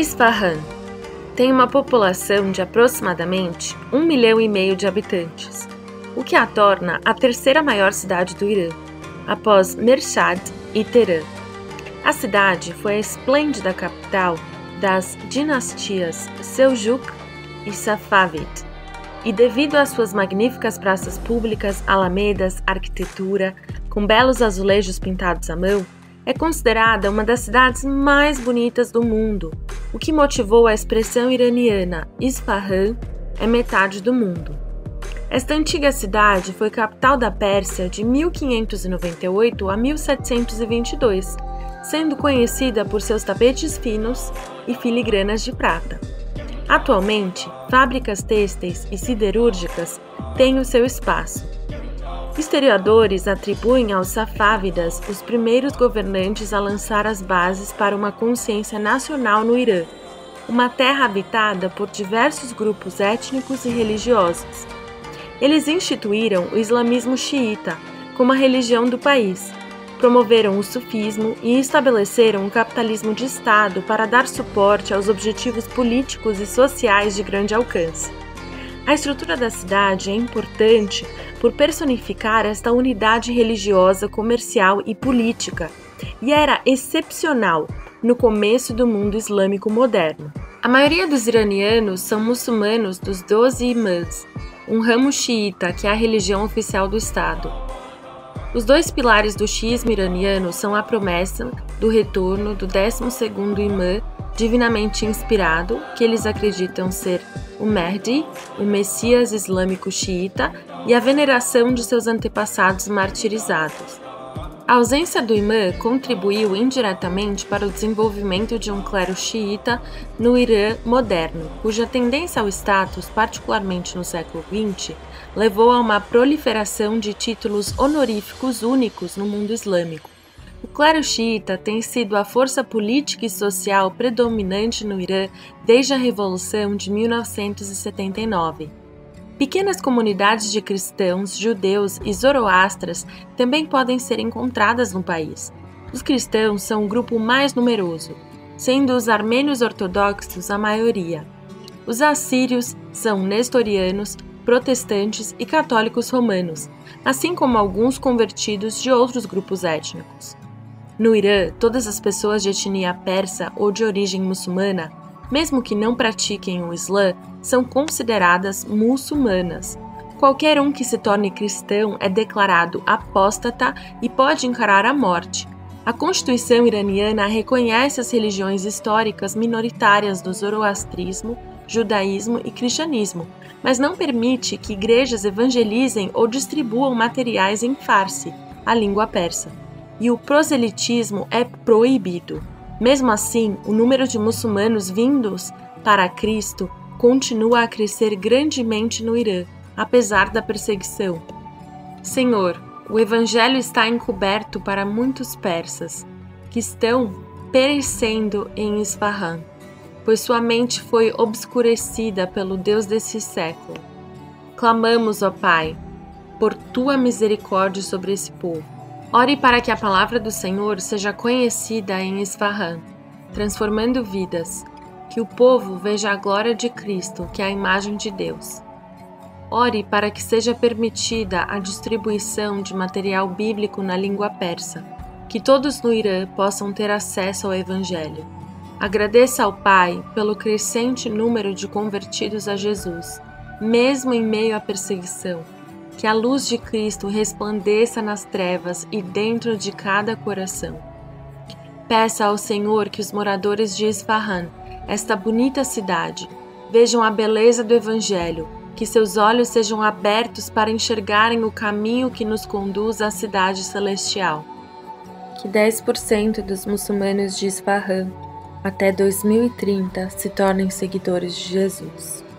Isfahan tem uma população de aproximadamente um milhão e meio de habitantes, o que a torna a terceira maior cidade do Irã, após Mershad e Teherã. A cidade foi a esplêndida capital das dinastias Seljuk e Safavid, e devido às suas magníficas praças públicas, alamedas, arquitetura, com belos azulejos pintados à mão, é considerada uma das cidades mais bonitas do mundo, o que motivou a expressão iraniana Isfahan é metade do mundo. Esta antiga cidade foi capital da Pérsia de 1598 a 1722, sendo conhecida por seus tapetes finos e filigranas de prata. Atualmente, fábricas têxteis e siderúrgicas têm o seu espaço. Historiadores atribuem aos Safávidas os primeiros governantes a lançar as bases para uma consciência nacional no Irã, uma terra habitada por diversos grupos étnicos e religiosos. Eles instituíram o islamismo xiita como a religião do país, promoveram o sufismo e estabeleceram um capitalismo de Estado para dar suporte aos objetivos políticos e sociais de grande alcance. A estrutura da cidade é importante por personificar esta unidade religiosa, comercial e política, e era excepcional no começo do mundo islâmico moderno. A maioria dos iranianos são muçulmanos dos Doze Imãs, um ramo xiita que é a religião oficial do Estado. Os dois pilares do xiismo iraniano são a promessa do retorno do 12º imã divinamente inspirado, que eles acreditam ser o Mahdi, o Messias islâmico xiita, e a veneração de seus antepassados martirizados. A ausência do imã contribuiu indiretamente para o desenvolvimento de um clero xiita no Irã moderno, cuja tendência ao status, particularmente no século XX, levou a uma proliferação de títulos honoríficos únicos no mundo islâmico. O clero xiita tem sido a força política e social predominante no Irã desde a Revolução de 1979. Pequenas comunidades de cristãos, judeus e zoroastras também podem ser encontradas no país. Os cristãos são o grupo mais numeroso, sendo os armênios ortodoxos a maioria. Os assírios são nestorianos, protestantes e católicos romanos, assim como alguns convertidos de outros grupos étnicos. No Irã, todas as pessoas de etnia persa ou de origem muçulmana, mesmo que não pratiquem o Islã, são consideradas muçulmanas. Qualquer um que se torne cristão é declarado apóstata e pode encarar a morte. A Constituição iraniana reconhece as religiões históricas minoritárias do zoroastrismo, judaísmo e cristianismo, mas não permite que igrejas evangelizem ou distribuam materiais em farsi, a língua persa e o proselitismo é proibido. Mesmo assim, o número de muçulmanos vindos para Cristo continua a crescer grandemente no Irã, apesar da perseguição. Senhor, o Evangelho está encoberto para muitos persas, que estão perecendo em Isfahan, pois sua mente foi obscurecida pelo Deus desse século. Clamamos, ó Pai, por tua misericórdia sobre esse povo Ore para que a palavra do Senhor seja conhecida em Isfahan, transformando vidas, que o povo veja a glória de Cristo, que é a imagem de Deus. Ore para que seja permitida a distribuição de material bíblico na língua persa, que todos no Irã possam ter acesso ao Evangelho. Agradeça ao Pai pelo crescente número de convertidos a Jesus, mesmo em meio à perseguição que a luz de Cristo resplandeça nas trevas e dentro de cada coração. Peça ao Senhor que os moradores de Isfahan, esta bonita cidade, vejam a beleza do Evangelho, que seus olhos sejam abertos para enxergarem o caminho que nos conduz à cidade celestial. Que 10% dos muçulmanos de Isfahan até 2030 se tornem seguidores de Jesus.